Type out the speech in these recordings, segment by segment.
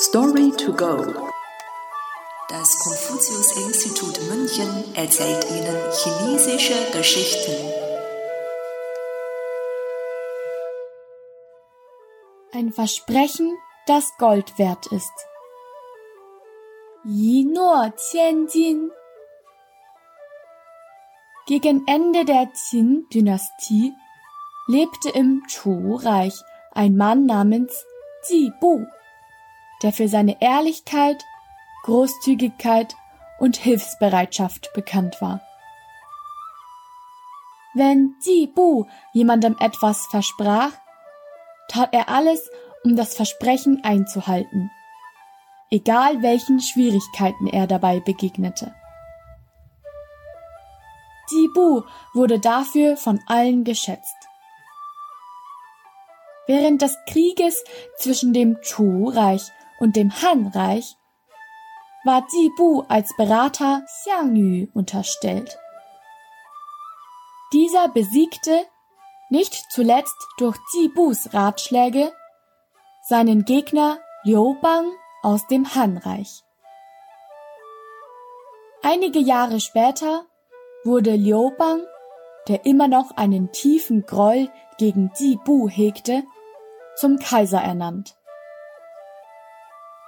Story to go. Das Konfuzius-Institut München erzählt Ihnen chinesische Geschichten. Ein Versprechen, das Gold wert ist. Yi Nuo Qianjin. Gegen Ende der Qin-Dynastie lebte im Chu-Reich ein Mann namens Ji Bu, der für seine Ehrlichkeit, Großzügigkeit und Hilfsbereitschaft bekannt war. Wenn Ji Bu jemandem etwas versprach, tat er alles, um das Versprechen einzuhalten, egal welchen Schwierigkeiten er dabei begegnete. Ji Bu wurde dafür von allen geschätzt. Während des Krieges zwischen dem Chu-Reich und dem Han-Reich war Ji Bu als Berater Xiang Yu unterstellt. Dieser besiegte, nicht zuletzt durch Ji Bus Ratschläge, seinen Gegner Liu Bang aus dem Han-Reich. Einige Jahre später wurde Liu Bang, der immer noch einen tiefen Groll gegen Ji Bu hegte, zum Kaiser ernannt.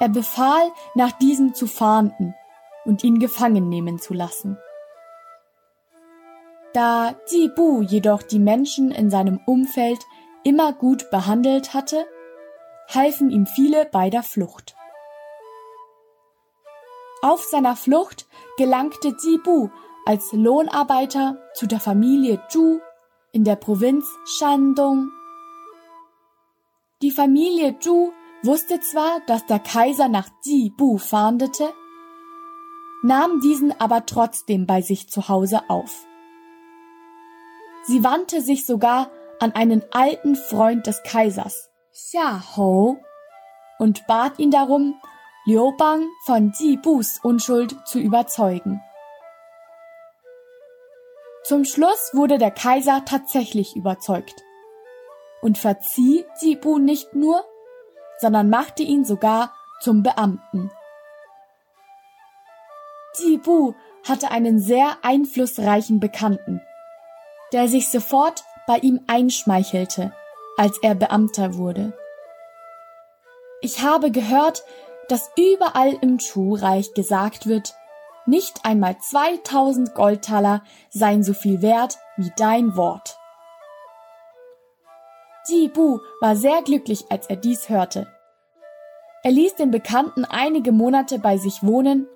Er befahl, nach diesem zu fahnden und ihn gefangen nehmen zu lassen. Da Ji Bu jedoch die Menschen in seinem Umfeld immer gut behandelt hatte, halfen ihm viele bei der Flucht. Auf seiner Flucht gelangte Ji Bu als Lohnarbeiter zu der Familie Zhu in der Provinz Shandong die Familie Zhu wusste zwar, dass der Kaiser nach Ji Bu fahndete, nahm diesen aber trotzdem bei sich zu Hause auf. Sie wandte sich sogar an einen alten Freund des Kaisers, Xia Hou, und bat ihn darum, Liu Bang von Ji Bus Unschuld zu überzeugen. Zum Schluss wurde der Kaiser tatsächlich überzeugt und verzieh Sibu nicht nur, sondern machte ihn sogar zum Beamten. Jibu hatte einen sehr einflussreichen Bekannten, der sich sofort bei ihm einschmeichelte, als er Beamter wurde. Ich habe gehört, dass überall im Chu-Reich gesagt wird, nicht einmal 2000 Goldtaler seien so viel wert wie dein Wort. Ji Bu war sehr glücklich, als er dies hörte. Er ließ den Bekannten einige Monate bei sich wohnen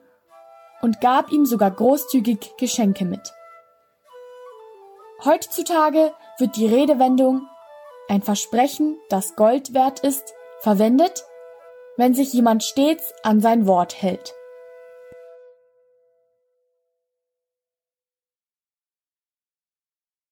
und gab ihm sogar großzügig Geschenke mit. Heutzutage wird die Redewendung ein Versprechen, das Gold wert ist, verwendet, wenn sich jemand stets an sein Wort hält.